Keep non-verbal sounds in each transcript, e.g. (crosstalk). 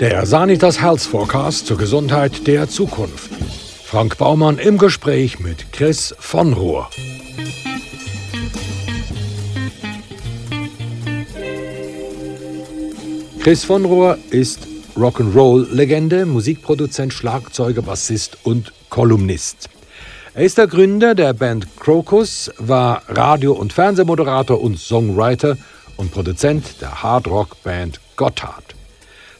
Der Sanitas Health Forecast zur Gesundheit der Zukunft. Frank Baumann im Gespräch mit Chris von Rohr. Chris von Rohr ist Rock'n'Roll-Legende, Musikproduzent, Schlagzeuger, Bassist und Kolumnist. Er ist der Gründer der Band Crocus, war Radio- und Fernsehmoderator und Songwriter und Produzent der Hardrock-Band Gotthard.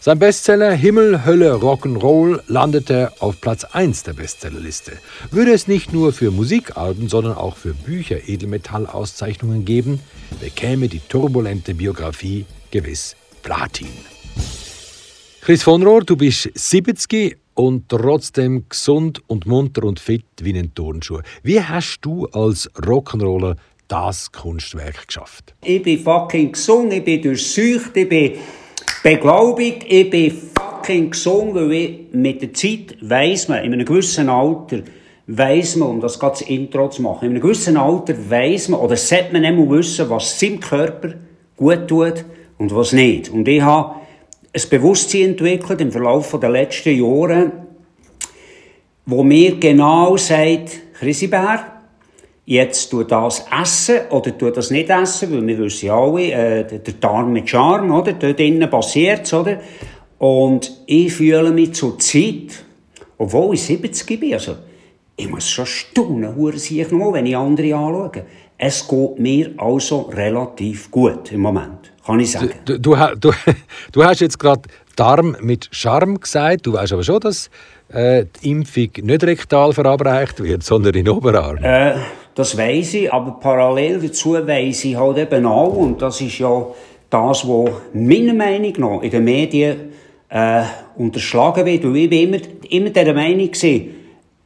Sein Bestseller Himmel, Hölle, Rock'n'Roll landete auf Platz 1 der Bestsellerliste. Würde es nicht nur für Musikalben, sondern auch für Bücher Edelmetall-Auszeichnungen geben, bekäme die turbulente Biografie gewiss Platin. Chris von Rohr, du bist 70 und trotzdem gesund und munter und fit wie ein Turnschuh. Wie hast du als Rock'n'Roller das Kunstwerk geschafft? Ich bin fucking gesund, ich bin durchsucht, ich bin beglaubigt, ich bin fucking gesund, weil ich mit der Zeit weiss man, in einem gewissen Alter, weiss man, um das ganze Intro zu machen, in einem gewissen Alter weiss man, oder sollte man immer wissen, was seinem Körper gut tut und was nicht. Und ich habe ein Bewusstsein entwickelt im Verlauf der letzten Jahre, wo mir genau sagt, Chrisibär, jetzt tu das essen oder tu das nicht essen, weil wir wissen ja alle, äh, der Darm mit Charme, oder? Dort innen passiert's, oder? Und ich fühle mich zur Zeit, obwohl ich 70 bin, also, ich muss schon staunen, sich noch, wenn ich andere anschaue. Es geht mir also relativ gut im Moment, kann ich sagen. Du, du, du, du (laughs) hast jetzt gerade Darm mit Charme gesagt. Du weißt aber schon, dass äh, die Impfung nicht rektal verabreicht wird, sondern in Oberarm. Äh, das weiß ich, aber parallel dazu weiß ich halt eben auch, und das ist ja das, was meiner Meinung nach in den Medien äh, unterschlagen wird. Und ich bin immer, immer der Meinung gewesen,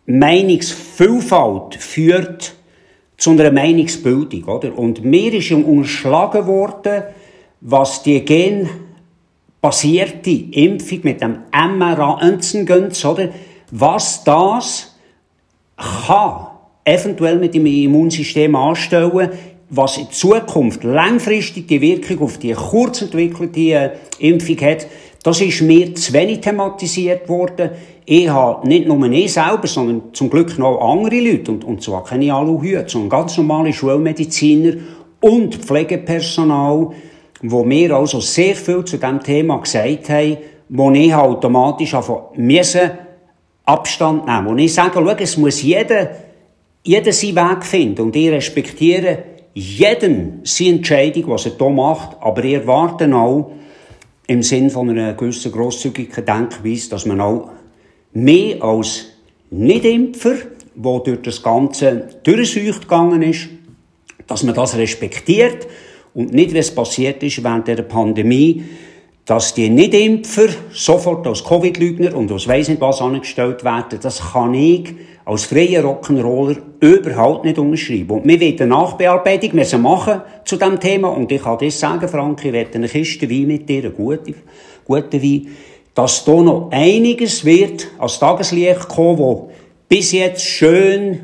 Meinungsvielfalt führt zu einer Meinungsbildung, oder? Und mir ist unterschlagen worden, was die genbasierte Impfung mit dem mRNA-Antigens, oder? Was das kann eventuell mit dem Immunsystem anstellen, was in Zukunft langfristig die Wirkung auf die kurz entwickelte äh, Impfung hat, das ist mir zu wenig thematisiert worden. Ich habe nicht nur ich selber, sondern zum Glück noch andere Leute, und, und zwar keine Aluhüte, sondern ganz normale Schulmediziner und Pflegepersonal, wo mir also sehr viel zu diesem Thema gesagt haben, wo ich automatisch müssen Abstand nehmen. Und ich sage, schau, es muss jeder jeder seinen Weg finden und ich respektiere jeden seine Entscheidung, was er hier macht, aber ich erwarte auch im Sinn von einer gewissen grosszügigen Denkweise, dass man auch mehr als Nicht-Impfer, der durch das Ganze durchseucht gegangen ist, dass man das respektiert und nicht, es passiert ist während der Pandemie, dass die Nicht-Impfer sofort als Covid-Lügner und als weiss nicht was angestellt werden, das kann ich als freier Rock'n'Roller überhaupt nicht unterschreiben. Und wir wollen eine Nachbearbeitung müssen machen zu diesem Thema. Und ich kann das sagen, Frank, ich werde eine Kiste Wein mit dir, eine gute, gute Wein, dass da noch einiges wird als Tageslicht kommen, wo bis jetzt schön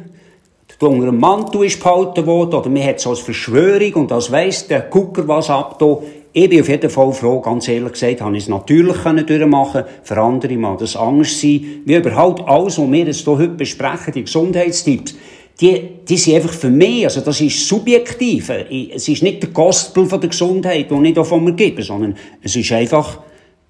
unter dem Mantel ist behalten worden, oder man hat es als Verschwörung und als weiss der Gucker was ab da. Ich bin auf jeden Fall froh, ganz ehrlich gesagt, habe ich es natürlich durchmachen Für andere mag das anders sein. Wie überhaupt alles, was wir jetzt hier heute besprechen, die Gesundheitstipps, die, die sind einfach für mich, also das ist subjektiv. Es ist nicht der Gospel von der Gesundheit, den ich da von mir gebe, sondern es ist einfach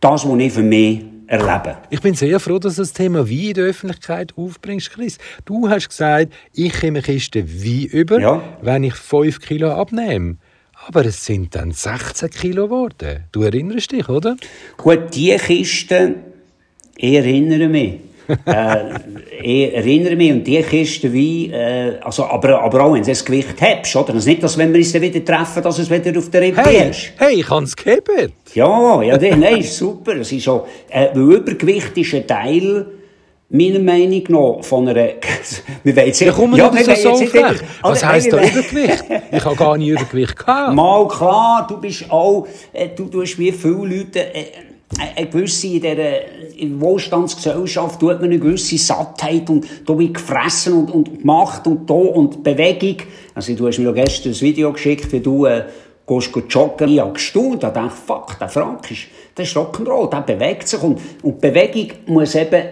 das, was ich für mich erlebe. Ich bin sehr froh, dass du das Thema Wein in der Öffentlichkeit aufbringst, Chris. Du hast gesagt, ich komme Kiste Wein über, ja. wenn ich 5 Kilo abnehme. Aber es sind dann 16 Kilo geworden. Du erinnerst dich, oder? Gut, die Kiste, ich erinnere mich. (laughs) äh, ich erinnere mich, und die Kiste wie, äh, also, aber, aber auch wenn du das Gewicht hast, oder? Es ist nicht, dass wenn wir uns dann wieder treffen, dass es wieder auf der Rippe hey, ist. Hey, ich habe es gehabt. Ja, ja, nein, ist super. Es ist so, äh, Übergewicht ist ein Teil, meiner Meinung nach von einer... wir wollen jetzt, ja, wir so jetzt frech. Was heisst da Übergewicht? Ich habe gar nie Übergewicht gehabt. Mal klar, du bist auch... Äh, du tust wie viele Leute... Äh, eine gewisse, in dieser Wohlstandsgesellschaft tut man eine gewisse Sattheit und da wird gefressen und, und gemacht und da und Bewegung. Also du hast mir gestern ein Video geschickt, wie du äh, gehst joggen, ich habe gestaunt, da dachte fuck, der Frank ist, das ist Rock'n'Roll, der bewegt sich und, und Bewegung muss eben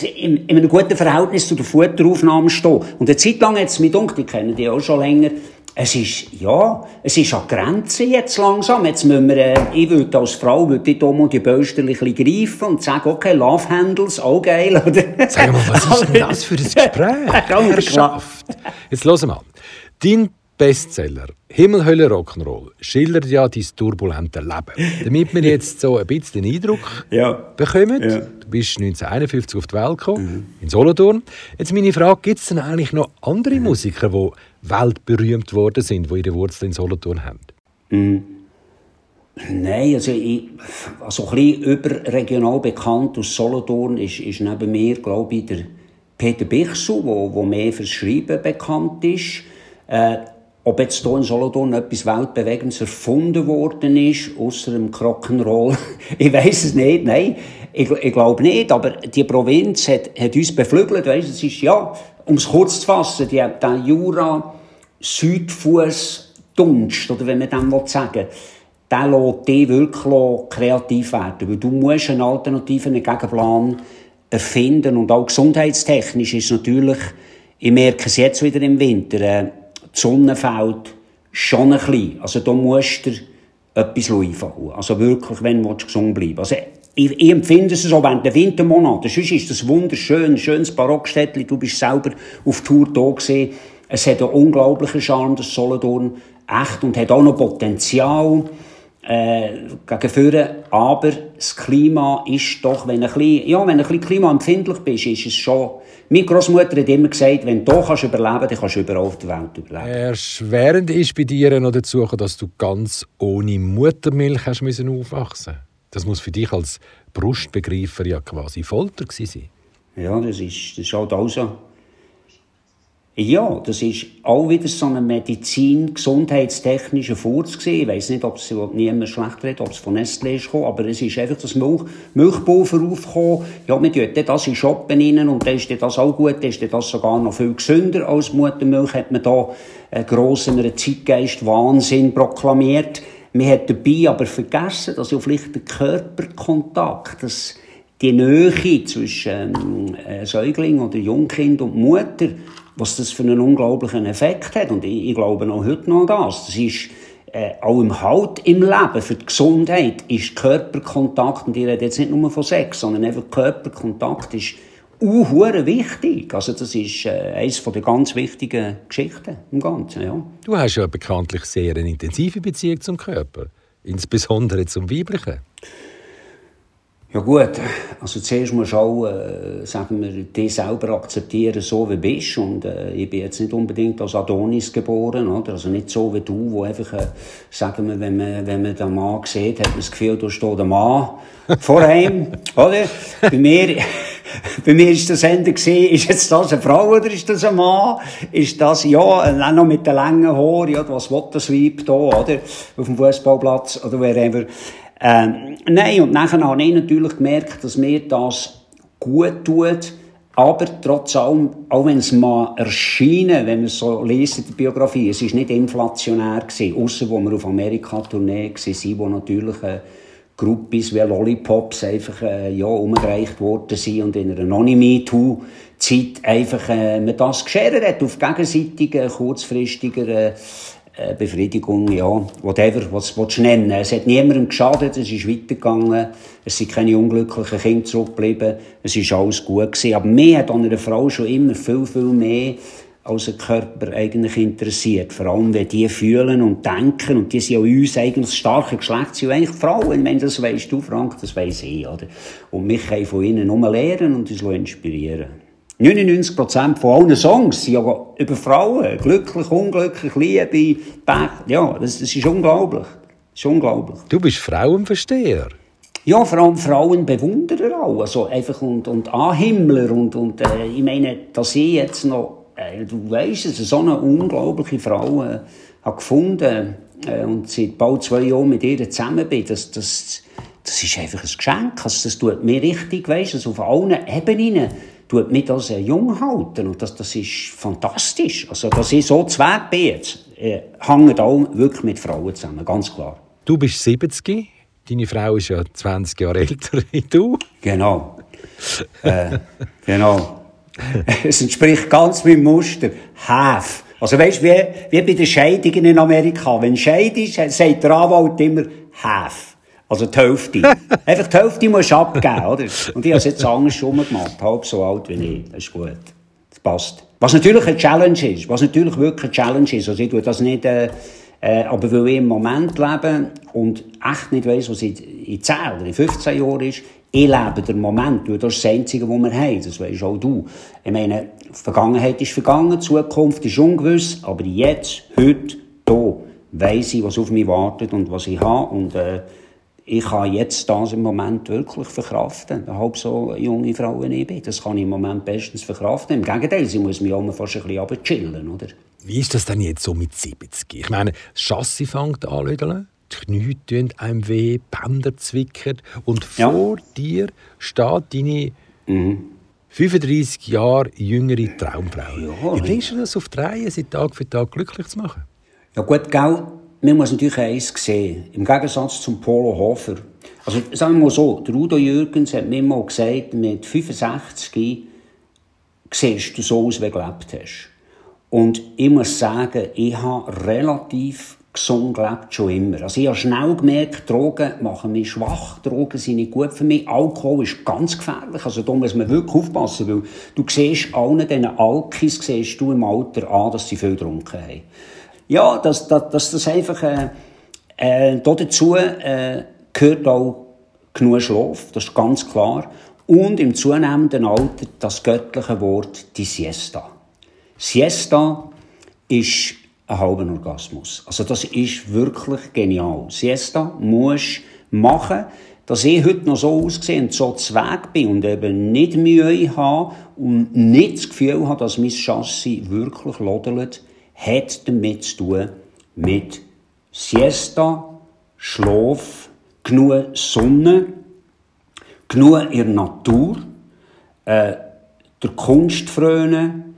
in, in einem guten Verhältnis zu der Futteraufnahme stehen. Und eine Zeit lang hat es mich gedacht, ich kenne die auch schon länger, es ist, ja, es ist an Grenzen jetzt langsam. Jetzt müssen wir, äh, ich würde als Frau, würde ich um die Böster ein bisschen greifen und sagen, okay, Love Handles, auch geil, oder? Sag mal, was ist denn das für ein (laughs) Gespräch? Herrschaft. Jetzt hören wir mal. Dein Bestseller Himmel, Hölle, Rock'n'Roll schildert ja dein turbulente Leben. Damit wir jetzt so ein bisschen den Eindruck ja. bekommen, ja. du bist 1951 auf die Welt gekommen, mhm. in Solothurn. Jetzt meine Frage, gibt es denn eigentlich noch andere mhm. Musiker, die weltberühmt worden sind, die ihre Wurzeln in Solothurn haben? Mhm. Nein, also, ich, also ein bisschen überregional bekannt aus Solothurn ist, ist neben mir, glaube ich, der Peter Bichsel, der mehr fürs Schreiben bekannt ist. Äh, ob jetzt hier in Solothurn etwas Weltbewegendes erfunden worden ist, außer dem Rock'n'Roll, (laughs) ich weiß es nicht, nein, ich, ich glaube nicht, aber die Provinz hat, hat uns beflügelt, weißt, es ist ja, um es kurz zu fassen, die, der Jura Südfuss Dunst, oder wenn man dem sagen. Will, der lässt dich wirklich kreativ werden, weil du musst einen alternativen Gegenplan erfinden. Und auch gesundheitstechnisch ist natürlich, ich merke es jetzt wieder im Winter, äh, die Sonne fällt schon ein bisschen. Also da musst du etwas einfallen. Also wirklich, wenn du gesund bleiben Also ich, ich, empfinde es so während der Wintermonate. Sonst ist das wunderschön, schönes Barockstädtchen. Du bist selber auf Tour da gesehen. Es hat einen unglaublichen Charme, das Solothurn. Echt. Und hat auch noch Potenzial äh, gegen vorne. Aber das Klima ist doch, wenn du ein bisschen, ja, wenn ein bisschen klimaempfindlich bist, ist es schon meine Großmutter hat immer gesagt, wenn du hier kannst überleben kannst, dann kannst du überall auf der Welt überleben. Erschwerend ist bei dir noch dazu, dass du ganz ohne Muttermilch hast müssen aufwachsen Das muss für dich als Brustbegreifer ja quasi Folter sein. Ja, das ist, das ist halt auch so. Ja, das ist auch wieder so ein medizin-gesundheitstechnischer Furz gewesen. Ich weiss nicht, ob es niemand schlecht redet, ob es von Nestlé ist gekommen, aber es ist einfach das Milch, Milchpulver aufgekommen. Ja, wir tun das in Shoppen rein und dann ist das auch gut, dann ist das sogar noch viel gesünder als Muttermilch, hat man da einen grossen Zeitgeist Wahnsinn proklamiert. Man hat dabei aber vergessen, dass ja vielleicht der Körperkontakt, das, die Nähe zwischen ähm, Säugling oder Jungkind und Mutter, was das für einen unglaublichen Effekt hat. Und ich, ich glaube noch heute noch an das. Das ist, äh, auch im Halt im Leben, für die Gesundheit, ist Körperkontakt, und ich rede jetzt nicht nur von Sex, sondern einfach Körperkontakt ist unhure wichtig. Also das ist äh, eines der ganz wichtigen Geschichten im Ganzen, ja. Du hast ja bekanntlich sehr eine intensive Beziehung zum Körper, insbesondere zum Weiblichen. Ja gut, also zuerst musst du auch, äh, sagen wir, dich selber akzeptieren, so wie du bist. Und äh, ich bin jetzt nicht unbedingt als Adonis geboren, oder? Also nicht so wie du, wo einfach, äh, sagen wir, wenn man, wenn man den Mann sieht, hat man das Gefühl, da steht der Mann vor ihm, (laughs) oder? Bei mir, (laughs) bei mir ist das Ende gesehen, ist jetzt das eine Frau oder ist das ein Mann? Ist das, ja, auch noch mit den langen Haaren, ja, was will das Weib da, oder? Auf dem Fußballplatz, oder wherever. Ähm, nein, und nachher habe ich natürlich gemerkt, dass mir das gut tut, aber trotz allem, auch wenn es mal erscheinen, wenn man so liest in der Biografie, es ist nicht inflationär gewesen, außer wo wir auf Amerika-Tournee waren, wo natürlich äh, Gruppis wie Lollipops einfach äh, ja, umgereicht worden sind und in einer Non-Me-Too-Zeit einfach äh, man das geschert hat auf gegenseitiger, kurzfristiger äh, Befriedigung, ja, whatever, was du nennen Es hat niemandem geschadet, es ist weitergegangen, es sind keine unglücklichen Kinder zurückgeblieben, es ist alles gut gewesen. Aber mir hat an einer Frau schon immer viel, viel mehr als ein Körper eigentlich interessiert. Vor allem, wenn die fühlen und denken, und die sind ja uns eigentlich das starke Geschlecht, sind eigentlich Frauen, wenn das weißt du, Frank, das weiss ich, oder? Und mich kann von ihnen nur lernen und uns inspirieren. 99% von allen Songs sind ja über Frauen. Glücklich, unglücklich, Liebe, Pech. Ja, das, das ist unglaublich. Das ist unglaublich. Du bist Frauenversteher. Ja, vor allem Frauenbewunderer auch. Also einfach und, und Anhimmler. Und, und äh, ich meine, dass ich jetzt noch, äh, du weißt es, so eine unglaubliche Frau äh, habe gefunden äh, und seit bald zwei Jahren mit ihr zusammen bin, das, das, das ist einfach ein Geschenk. Also das tut mir richtig, weißt du, also auf allen Ebenen tut mich das jung halten und das, das ist fantastisch. Also, dass ich so Weg bin jetzt, äh, hängt auch wirklich mit Frauen zusammen, ganz klar. Du bist 70, deine Frau ist ja 20 Jahre (laughs) älter als du. Genau. (laughs) äh, genau. es entspricht ganz meinem Muster. Have. Also weißt du, wie, wie bei den Scheidungen in Amerika. Wenn Scheid ist, sagt der Anwalt immer have. Also die Hälfte. (laughs) Einfach die Hälfte musst du abgeben, oder? Und ich habe es jetzt anders schon gemacht. Halb so alt wie ich. Das ist gut. Das passt. Was natürlich eine Challenge ist. Was natürlich wirklich eine Challenge ist. Also ich tue das nicht, äh, äh, aber weil ich im Moment lebe und echt nicht weiss, was in, in 10 oder in 15 Jahren ist, ich lebe den Moment, weil das ist das Einzige, was wir haben. Das weisst auch du. Ich meine, Vergangenheit ist vergangen, Zukunft ist ungewiss, aber jetzt, heute, hier, weiss ich, was auf mich wartet und was ich habe. Und, äh, ich kann jetzt das im Moment wirklich verkraften. Halb so junge Frau wie ich bin. Das kann ich im Moment bestens verkraften. Im Gegenteil, sie muss mich auch fast ein bisschen chillen, oder? Wie ist das denn jetzt so mit 70? Ich meine, das Chassis fängt an die Knie tun einem weh, die Bänder zwicken und ja. vor dir steht deine mhm. 35 Jahre jüngere Traumfrau. Ja, Wie bringst du das auf die Reihe, sie Tag für Tag glücklich zu machen? Ja gut, gell, man muss natürlich eins sehen. Im Gegensatz zum Polo Hofer. Also sagen wir mal so, der Udo Jürgens hat mir mal gesagt, mit 65 siehst du so aus, wie du gelebt hast. Und ich muss sagen, ich habe relativ gesund gelebt, schon immer. Also ich habe schnell gemerkt, Drogen machen mich schwach, Drogen sind nicht gut für mich, Alkohol ist ganz gefährlich, also da muss man wirklich aufpassen, weil du siehst allen diesen Alkis, siehst du im Alter an, dass sie viel getrunken haben. Ja, dass, dass, dass das einfach, äh, äh, dazu äh, gehört auch genug Schlaf, das ist ganz klar. Und im zunehmenden Alter das göttliche Wort, die Siesta. Siesta ist einen halben Orgasmus. Also das ist wirklich genial. Siesta musst machen, dass ich heute noch so aussehe und so zweck bin und eben nicht Mühe habe und nicht das Gefühl habe, dass mein Chassis wirklich lodert, hat damit zu tun mit Siesta, Schlaf, genug Sonne, genug in der Natur, äh, der Kunst frönen,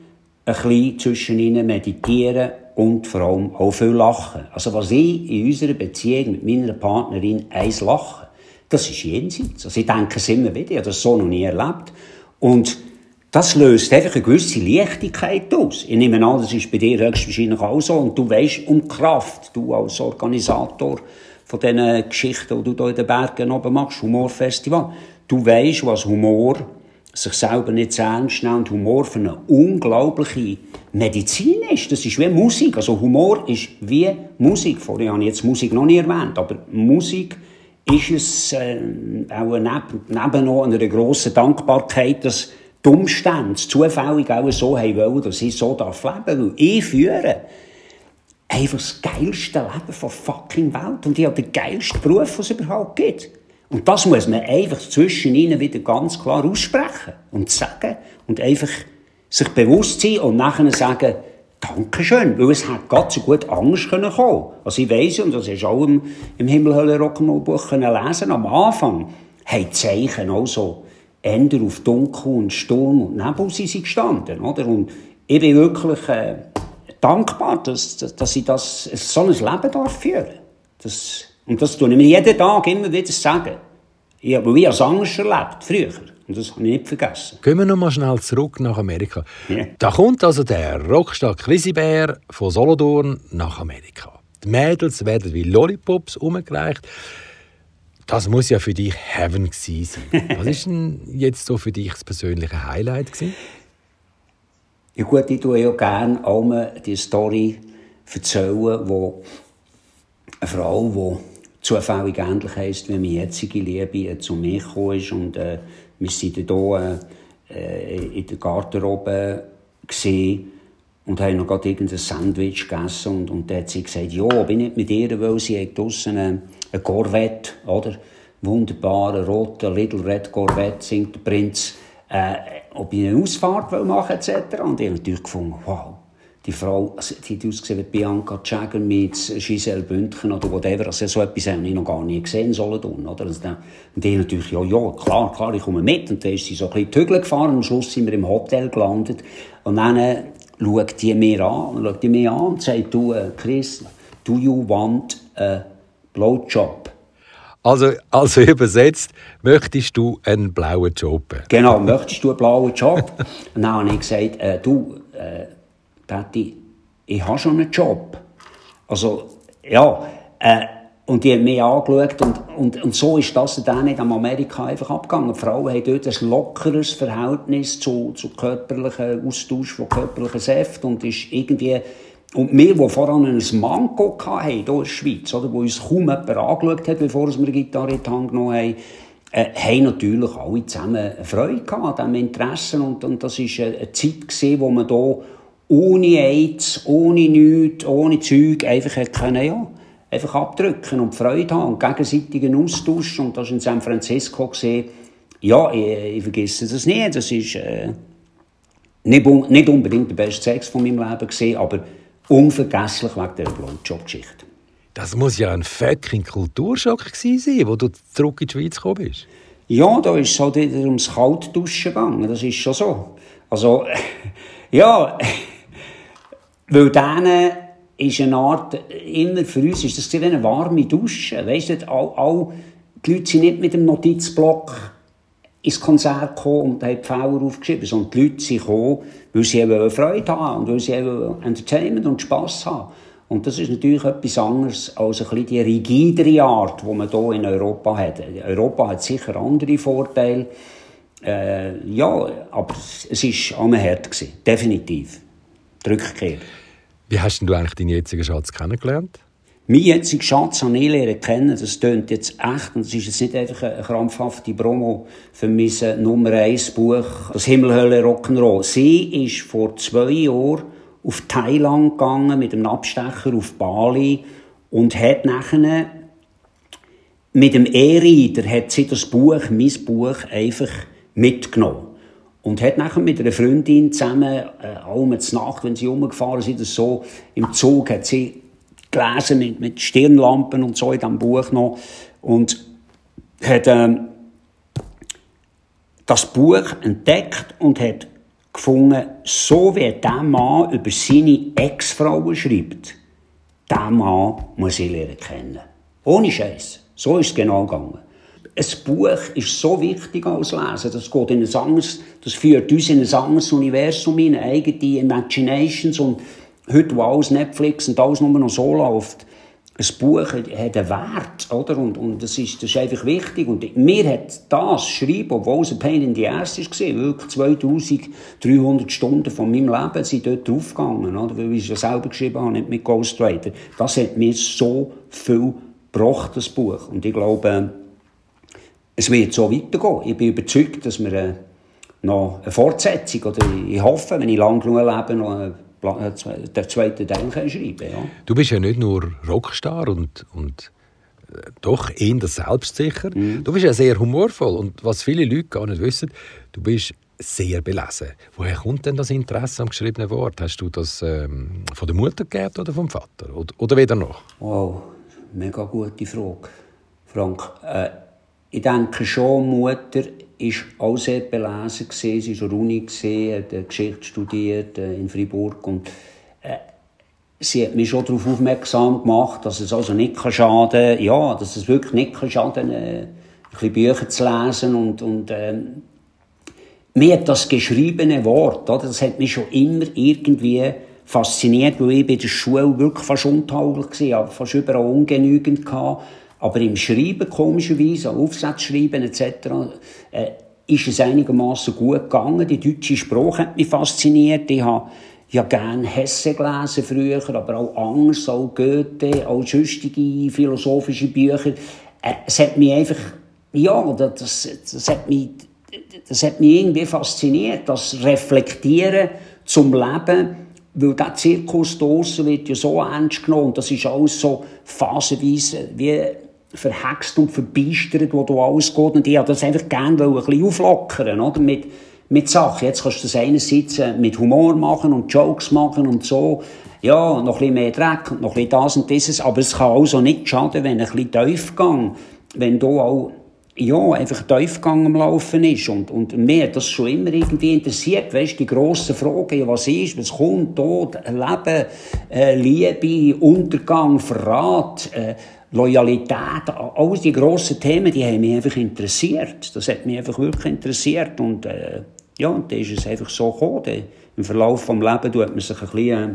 ein bisschen zwischen ihnen meditieren und vor allem auch viel lachen. Also was ich in unserer Beziehung mit meiner Partnerin eins lache, das ist jenseits. Also ich denke es immer wieder, ich habe das so noch nie erlebt. Und das löst einfach eine gewisse Leichtigkeit aus. Ich nehme an, das ist bei dir höchstwahrscheinlich auch so. Und du weißt um Kraft, du als Organisator von diesen Geschichten, die du hier in den Bergen oben machst, Humorfestival, du weißt, was Humor sich selber nicht zu ernst nehmen und Humor für eine unglaubliche Medizin ist. Das ist wie Musik. Also Humor ist wie Musik. Vorher habe ich jetzt Musik noch nie erwähnt, aber Musik ist es äh, auch neben, neben noch einer grossen Dankbarkeit, dass die Umstände zufällig auch so haben wollen, dass ich so leben darf. Ich führe einfach das geilste Leben der fucking Welt. Und ich habe den geilsten Beruf, den es überhaupt gibt. Und das muss man einfach zwischen ihnen wieder ganz klar aussprechen und sagen und einfach sich bewusst sein und nachher sagen, Dankeschön, weil es hat Gott so gut können kommen. Also ich weiss, und das ist auch im, im Himmelhölle Rock'n'Roll-Buch lesen, am Anfang haben die Zeichen auch so Ende auf Dunkel und Sturm und Nebel sind sie gestanden, oder? Und ich bin wirklich äh, dankbar, dass, dass ich das, so ein Leben darf führen darf. Und das tue ich mir jeden Tag immer wieder sagen. Ich habe wie als Angst erlebt, früher. Und das habe ich nicht vergessen. Gehen wir noch mal schnell zurück nach Amerika. Yeah. Da kommt also der Rockstar Chrissy von Solothurn nach Amerika. Die Mädels werden wie Lollipops umgereicht. Das muss ja für dich Heaven sein. (laughs) Was ist denn jetzt so für dich das persönliche Highlight gewesen? Ja gut, ich tue ja gerne auch die Story erzählen, wo eine Frau, die zufällig ähnlich heisst, wie meine jetzige Liebe zu mir gekommen ist. Und äh, wir waren hier äh, in der Garderobe gesehen und haben noch gerade irgendein Sandwich gegessen. Und, und dann hat sie gesagt, ja, bin ich mit ihr, weil sie draussen eine, Corvette, oder? Wunderbare, rote Little Red Corvette, singt der Prinz, äh, ob ich eine Ausfahrt machen will, etc. Und ich habe natürlich gefunden, wow, die Frau, also, die hat ausgesehen wie Bianca Jagger mit Giselle Bündchen oder whatever. Also so etwas habe ich noch gar nie gesehen sollen tun, oder? Also, und die natürlich, ja, ja, klar, klar, ich komme mit. Und dann ist sie so ein bisschen Tügel gefahren. Am Schluss sind wir im Hotel gelandet. Und dann äh, schaut die mir an, an und sagt, du, äh, Chris, do you want a blowjob? Also, also (laughs) übersetzt, möchtest du einen blauen Job? Genau, möchtest du einen blauen Job? und (laughs) dann habe ich gesagt, äh, du, äh, Tati, ich habe schon einen Job. Also, ja, äh, und die haben mich angeschaut und, und, und so ist das dann nicht in Amerika einfach abgegangen. Die Frauen haben dort ein lockeres Verhältnis zu, zu körperlichen Austausch von körperlichen Säften und ist irgendwie und wir, die voran ein Manko hatten, hier in der Schweiz, oder, wo uns kaum jemand angeschaut hat, bevor wir eine Gitarre in die Hand genommen haben, äh, haben natürlich alle zusammen Freude gehabt an diesem Interesse. Und, und das war eine, Zeit, gewesen, wo man hier ohne AIDS, ohne nichts, ohne Zeug einfach können, ja, einfach abdrücken und Freude haben und gegenseitigen Austausch. Und das war in San Francisco. Gewesen. Ja, ich, ich, vergesse das nicht. Das war äh, nicht, nicht, unbedingt der beste Sex von meinem Leben, gewesen, aber unvergesslich wegen dieser Blondjob-Geschichte. Das muss ja ein fucking Kulturschock gewesen sein, wo du zurück in die Schweiz gekommen bist. Ja, da ist es halt wieder ums Kaltduschen gegangen. Das ist schon so. Also, (laughs) ja, (laughs) weil dann ist eine Art, immer für uns ist das eine warme Dusche. Weißt du, all, all, die Leute sind nicht mit dem Notizblock ins Konzert gekommen und haben die Fälle aufgeschrieben, sondern die Leute sind gekommen, weil sie eben Freude haben und weil sie Entertainment und Spass haben. Und das ist natürlich etwas anderes als ein bisschen die rigidere Art, die man hier in Europa hat. Europa hat sicher andere Vorteile. Äh, ja, aber es war am Herd. Gewesen. Definitiv. Die Rückkehr. Wie hast du eigentlich deinen jetzigen Schatz kennengelernt? Mein jetziger Schatz habe ich lernen kennen. Das tönt jetzt echt. Und das ist jetzt nicht einfach eine krampfhafte Promo für mein äh, Nummer 1 Buch, das Himmelhölle Rock'n'Roll. Sie ist vor zwei Jahren auf Thailand gegangen mit einem Abstecher auf Bali und hat nachher mit dem E-Reader hat sie das Buch, mein Buch, einfach mitgenommen. Und hat nachher mit einer Freundin zusammen, äh, allem Nacht, wenn sie rumgefahren sind, so, im Zug, hat sie gelesen mit, mit Stirnlampen und so in diesem Buch noch. Und hat ähm, das Buch entdeckt und hat gefunden, so wie der Mann über seine Ex-Frau schreibt, der Mann muss ich lernen kennen. Ohne Scheiß. So ist es genau gegangen. Ein Buch ist so wichtig als Lesen. Das geht in ein anderes, das führt uns in ein anderes Universum in eigene Imaginations und heute, wo alles Netflix und alles nur noch so läuft, ein Buch hat einen Wert, oder? Und, und das, ist, das ist einfach wichtig. Und mir hat das Schreiben, obwohl es ein Pain in the Ass war, wirklich 2300 Stunden von meinem Leben sind dort draufgegangen, oder? Weil ich es ja selber geschrieben habe, nicht mit Ghostwriter. Das hat mir so viel gebracht, das Buch. Und ich glaube, es wird so weitergehen. Ich bin überzeugt, dass wir äh, noch eine Fortsetzung, oder ich hoffe, wenn ich lang genug lebe, noch eine äh, der zweite Teil schreiben ja. Du bist ja nicht nur Rockstar und, und äh, doch eher selbstsicher. Mhm. Du bist ja sehr humorvoll und was viele Leute gar nicht wissen, du bist sehr belesen. Woher kommt denn das Interesse am geschriebenen Wort? Hast du das ähm, von der Mutter geerbt oder vom Vater? Oder, oder weder noch? Wow, mega gute Frage, Frank. Äh, ich denke schon, Mutter ist auch sehr belesen gewesen. Sie war an der Uni, gewesen, hat Geschichte studiert äh, in Freiburg und äh, sie hat mich schon darauf aufmerksam gemacht, dass es also nicht kann schaden ja, dass es wirklich nicht kann schaden äh, ein bisschen Bücher zu lesen und, und äh, mir das geschriebene Wort, oder, das hat mich schon immer irgendwie fasziniert, weil ich bei der Schule wirklich fast untauglich war, fast überall ungenügend hatte. Aber im Schreiben, komischerweise, Aufsätze schreiben etc., äh, ist es einigermaßen gut gegangen. Die deutsche Sprache hat mich fasziniert. Ich habe ja gerne Hesse gelesen früher, aber auch anders, auch Goethe, auch sonstige philosophische Bücher. Äh, es hat mich einfach, ja, das, das, hat mich, das hat mich irgendwie fasziniert, das Reflektieren zum Leben, weil der Zirkus draussen wird ja so ernst genommen und das ist alles so phasenweise wie verhext und verbeistert, wo du alles geht. Und ich wollte das einfach gerne ein bisschen auflockern, oder? Mit, mit Sachen. Jetzt kannst du das einerseits mit Humor machen und Jokes machen und so. Ja, noch ein bisschen mehr Dreck und noch ein bisschen das und dieses. Aber es kann also nicht schaden, wenn ein bisschen tief geht. Wenn du auch ja, einfach Tiefgang am Laufen ist. Und, und mir das schon immer irgendwie interessiert, weißt, die grossen Fragen, was ist, was kommt, Tod, Leben, äh, Liebe, Untergang, Verrat, äh, Loyalität, all die grossen Themen, die haben mich einfach interessiert. Das hat mich einfach wirklich interessiert und, äh, ja, und dann ist es einfach so gekommen. Im Verlauf des Lebens tut man sich ein bisschen, äh,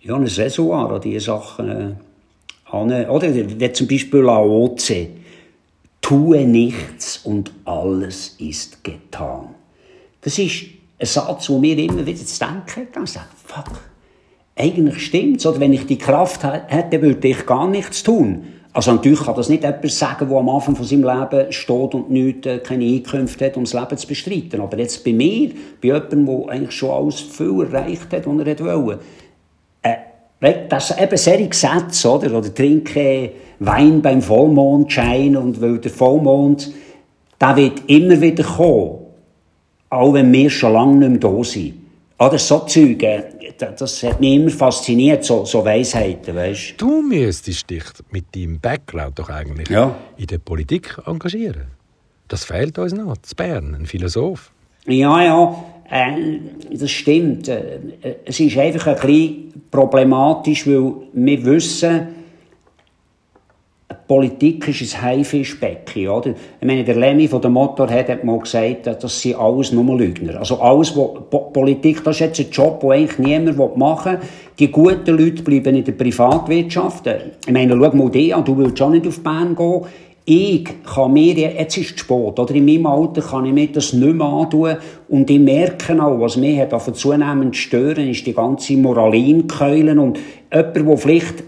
ja, ein Reservoir an diese Sachen, äh, an, oder wie zum Beispiel AOC tue nichts und alles ist getan. Das ist ein Satz, wo mir immer wieder zu denken hat. Ich sage, fuck, eigentlich stimmt's. Oder wenn ich die Kraft hätte, würde ich gar nichts tun. Also natürlich kann das nicht jemand sagen, der am Anfang von seinem Leben steht und nicht, äh, keine Einkünfte hat, um das Leben zu bestreiten. Aber jetzt bei mir, bei jemandem, der eigentlich schon alles viel erreicht hat, was er wollte, äh, das eben solche Sätze, oder? Oder trinke Wein beim Vollmondschein und weil der Vollmond, der wird immer wieder kommen. Auch wenn wir schon lange nicht mehr da sind. Oder so Zeugen, das hat mich immer fasziniert, so, so Weisheiten, weißt du? müsstest dich mit deinem Background doch eigentlich ja. in der Politik engagieren. Das fehlt uns noch, zu Bern, ein Philosoph. Ja, ja, äh, das stimmt. Äh, es ist einfach ein bisschen problematisch, weil wir wissen, Politik ist ein Haifischbecken, oder? Ich meine, der Lemmy von der Motorhead hat mal gesagt, das sind alles nur Lügner. Also alles, wo, Politik, das ist jetzt ein Job, den eigentlich niemand machen will. Die guten Leute bleiben in der Privatwirtschaft. Ich meine, schau mal die an, du willst schon nicht auf Bern gehen. Ich kann mir, jetzt ist es spät, oder in meinem Alter kann ich mir das nicht mehr antun. Und ich merke auch, was mich hat zunehmend stören, ist die ganze Moralinkeule und jemand, der vielleicht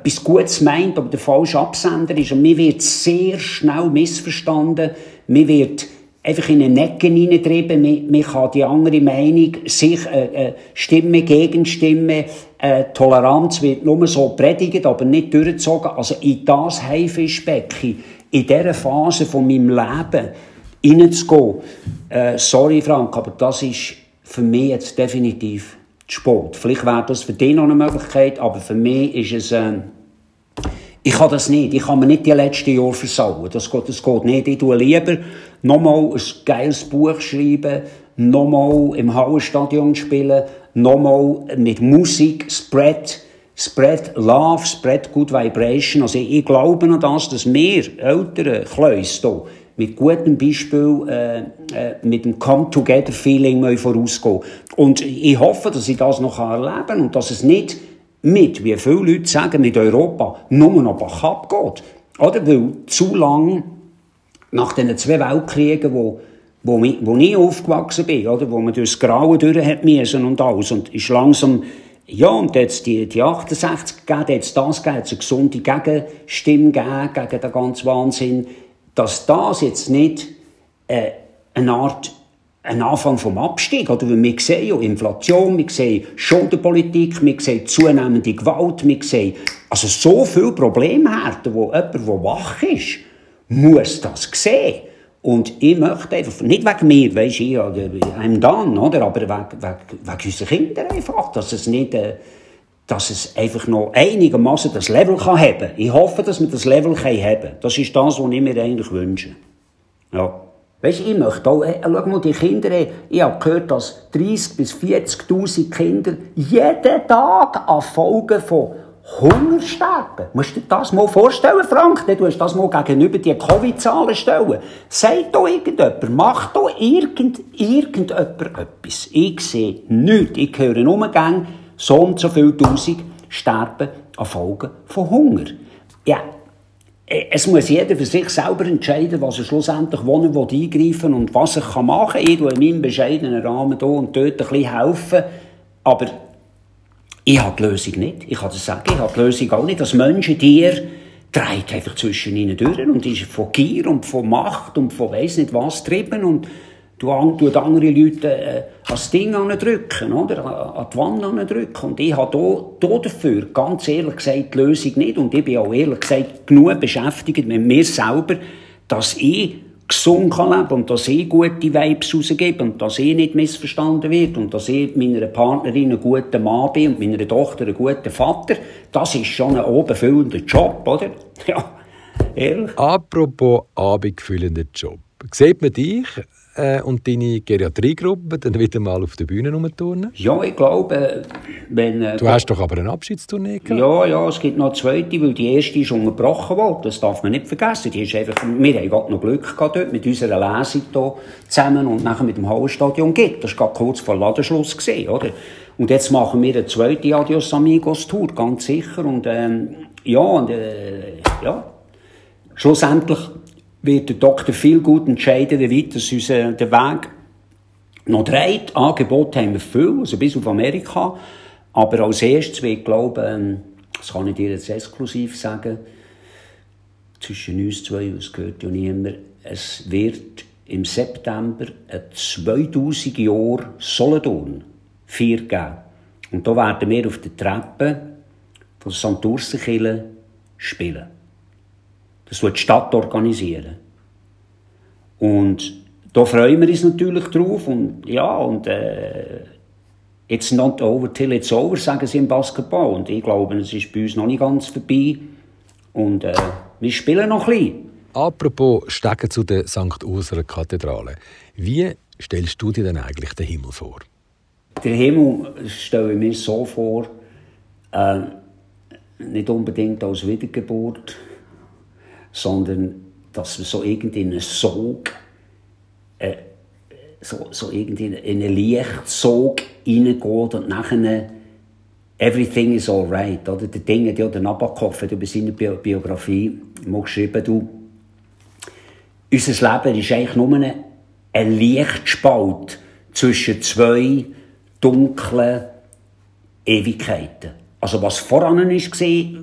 etwas Gutes meint, aber der falsche Absender ist. Und mir wird sehr schnell missverstanden. Mir wird einfach in eine Ecke hineingetrieben. Man, kann die andere Meinung, sich, äh, äh, Stimme gegen Stimme, äh, Toleranz wird nur so predigt, aber nicht durchgezogen. Also in das Haifischbecken, in dieser Phase von meinem Leben hineinzugehen, äh, sorry Frank, aber das ist für mich jetzt definitiv Sport. Vielleicht wäre das für dich noch eine Möglichkeit, aber für mich ist es... Äh, ich kann das nicht. Ich kann mir nicht die letzten Jahre versauen. Das geht, das geht nicht. Ich tue lieber nochmal ein geiles Buch schreiben, nochmal im Hallenstadion spielen, nochmal mit Musik, Spread, Spread Love, Spread Good Vibration. Also ich glaube an das, dass wir älteren Kleus hier mit gutem Beispiel, äh, äh, mit dem Come-Together-Feeling vorausgehen. Und ich hoffe, dass ich das noch erleben kann und dass es nicht mit, wie viele Leute sagen, mit Europa nur noch Bach abgeht. Oder? Weil zu lang nach diesen zwei Weltkriegen, wo, wo, wo ich aufgewachsen bin, oder? wo man durchs Grauen durch hat müssen und alles, und ist langsam ja, und jetzt die, die 68 gegeben, jetzt das gegeben, jetzt eine gesunde Gegenstimme gegeben, gegen den ganzen Wahnsinn dass das jetzt nicht äh, eine Art ein Anfang vom Abstieg. Oder wir sehen ja Inflation, wir sehen Schuldenpolitik, wir sehen zunehmende Gewalt, wir sehen also so viele Problemhärten, wo jemand, der wach ist, muss das sehen. Und ich möchte einfach, nicht wegen mir, weisst du, oder I'm done, oder, aber wegen, wegen, wegen unserer Kinder einfach, dass es nicht, äh, dass es einfach noch einigermaßen das Level kann haben. Ich hoffe, dass wir das Level haben. Das ist das, was ich mir eigentlich wünsche. Ja. Weißt ich möchte auch, äh, schau mal, die Kinder, äh, ich habe gehört, dass 30.000 bis 40.000 Kinder jeden Tag an Folgen von Hunger sterben. Musst du dir das mal vorstellen, Frank? Du musst das mal gegenüber die Covid-Zahlen stellen. Sagt doch irgendjemand, macht doch irgend, irgendjemand etwas. Ich sehe nichts. Ich höre nur Gänge, so und so viele Tausend sterben an Folgen von Hunger. Ja, äh, es muss jeder für sich selber entscheiden, was er schlussendlich wohnen will, eingreifen und was er machen kann. Ich in meinem bescheidenen Rahmen hier und dort ein bisschen helfen. Aber ich habe die Lösung nicht. Ich kann das sagen, ich habe die Lösung auch nicht. Das Menschentier dreht einfach zwischen ihnen durch und ist von Gier und von Macht und von weiss nicht was getrieben und tut andere Leute äh, das Ding drücken, oder? An die Wand drücken. Und ich habe hier, dafür, ganz ehrlich gesagt, die Lösung nicht. Und ich bin auch ehrlich gesagt genug beschäftigt mit mir selber, dass ich gesund kann leben und dass ich gute Vibes rausgebe und dass ich nicht missverstanden wird und dass ich meiner Partnerin ein guter Mann bin und meiner Tochter ein guter Vater. Das ist schon ein oberfüllender Job, oder? (laughs) Ja. ehrlich. Apropos abendfüllenden Job. Sieht man dich äh, und deine Geriatriegruppe dann wieder mal auf der Bühne rumturnen? Ja, ich glaube, wenn... Äh, du hast doch aber eine Abschiedstournee gehabt? Ja, ja, es gibt noch eine zweite, weil die erste ist unterbrochen worden. Das darf man nicht vergessen. Die ist einfach, wir haben noch Glück gehabt dort mit unserer Lesung hier zusammen und nachher mit dem Hauenstadion gibt. Das war kurz vor Ladenschluss gesehen, oder? Und jetzt machen wir eine zweite Adios Amigos Tour, ganz sicher. Und ähm, ja, und, äh, ja, schlussendlich wird der Dr. gut entscheiden, wie weit das unser, der Weg noch dreht. Angebot haben wir viel, also bis auf Amerika. Aber als erstes, ich glaube, ähm, das kann ich dir jetzt exklusiv sagen, zwischen uns zwei, es gehört ja niemand, es wird im September ein 2000 Jahre Solothurn 4 geben. Und da werden wir auf der Treppe von St. Ursenkirche spielen. Das wird die Stadt organisieren. Und da freuen wir uns natürlich drauf. Und ja, und äh, it's not over till it's over, sagen sie im Basketball. Und ich glaube, es ist bei uns noch nicht ganz vorbei. Und äh, wir spielen noch ein bisschen. Apropos Stegen zu der St. Ursener Kathedrale. Wie stellst du dir denn eigentlich den Himmel vor? Der Himmel stelle ich mir so vor, äh, nicht unbedingt als Wiedergeburt, sondern dass wir so irgendwie in einen Sog, äh, so, so irgendwie in einen Lichtsog reingeht und nachher everything is alright. Oder? Der Ding hat ja der Nabokov über seine Biografie mal geschrieben, du, unser Leben ist eigentlich nur ein, ein Lichtspalt zwischen zwei dunklen Ewigkeiten. Also was voran war,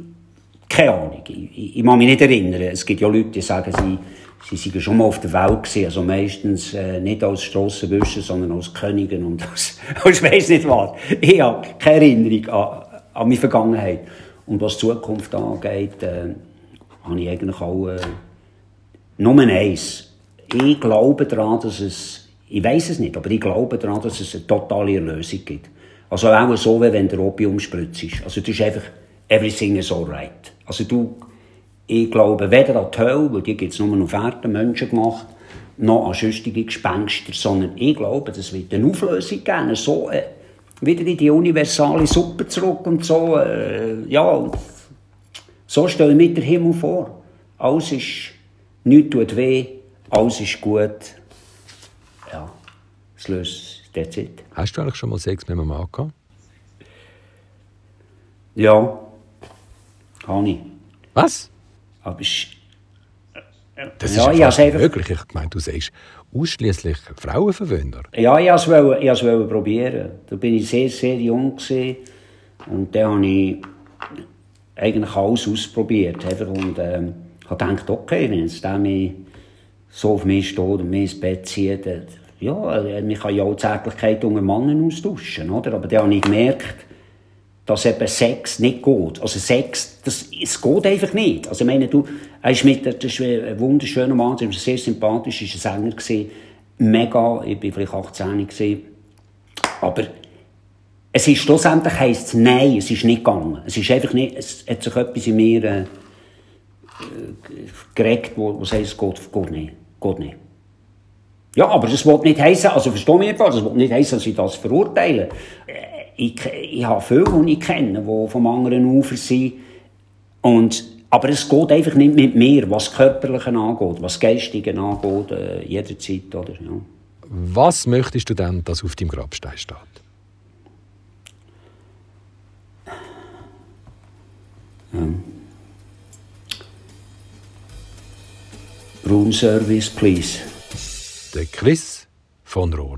keine Ahnung. Ich, ich, ich kann mich nicht erinnern. Es gibt ja Leute, die sagen, sie, sie seien schon mal auf der Welt gewesen. Also meistens äh, nicht als Strassenwischer, sondern als Königin und als, (laughs) als weiss nicht was. Ich habe keine Erinnerung an, an meine Vergangenheit. Und was die Zukunft angeht, äh, habe ich eigentlich auch äh, nur eins. Ich glaube daran, dass es, ich weiß es nicht, aber ich glaube daran, dass es eine totale Erlösung gibt. Also auch so, wie wenn der Opium spritzt ist. Also das ist einfach, everything is alright. Also du, ich glaube weder an die Hölle, weil die gibt es nur noch Fährten, Menschen gemacht, noch an schüstige Gespenster, sondern ich glaube, es wird eine Auflösung geben, so äh, wieder in die universale Suppe zurück und so, äh, ja, so stelle ich mir den Himmel vor. Alles ist, nichts tut weh, alles ist gut. Ja, das löst, that's it. Hast du eigentlich schon mal Sex mit einem Mann gehabt? Ja. Habe ich. Was? Aber ich... Das ja, ist ja fast einfach... möglich. Ich meine, du sagst ausschließlich Frauenverwöhner. Ja, ich wollte es probieren. Da bin ich sehr, sehr jung gewesen. und dann habe ich eigentlich alles ausprobiert. Und ähm, habe gedacht, okay, wenn es mich so auf mich steht und mich ins Bett zieht, ja, man kann ja auch Zärtlichkeit unter Männern austauschen, oder? Aber dann habe ich gemerkt, dass eben Sex nicht geht. Also Sex, das, es geht einfach nicht. Also ich meine, du, er ist mit, das ein wunderschöner Mann, er ist sehr sympathisch, ist ein Sänger gewesen, mega, ich war vielleicht 18 gewesen, aber es ist schlussendlich heisst es nein, es ist nicht gegangen. Es ist einfach nicht, es hat sich etwas in mir äh, geregt, wo, wo sagt, es geht, geht nicht, geht nicht. Ja, aber das will nicht heißen, also versteh mich nicht, das will nicht heißen, dass ich das verurteile ich, ich habe viele, die ich kenne, die vom anderen Ufer sind. Und, aber es geht einfach nicht mit mir, was Körperliche angeht, was Geistige angeht, äh, jederzeit. Oder, ja. Was möchtest du denn, dass auf deinem Grabstein steht? Ähm. Room Service, please. Der Chris von Rohr.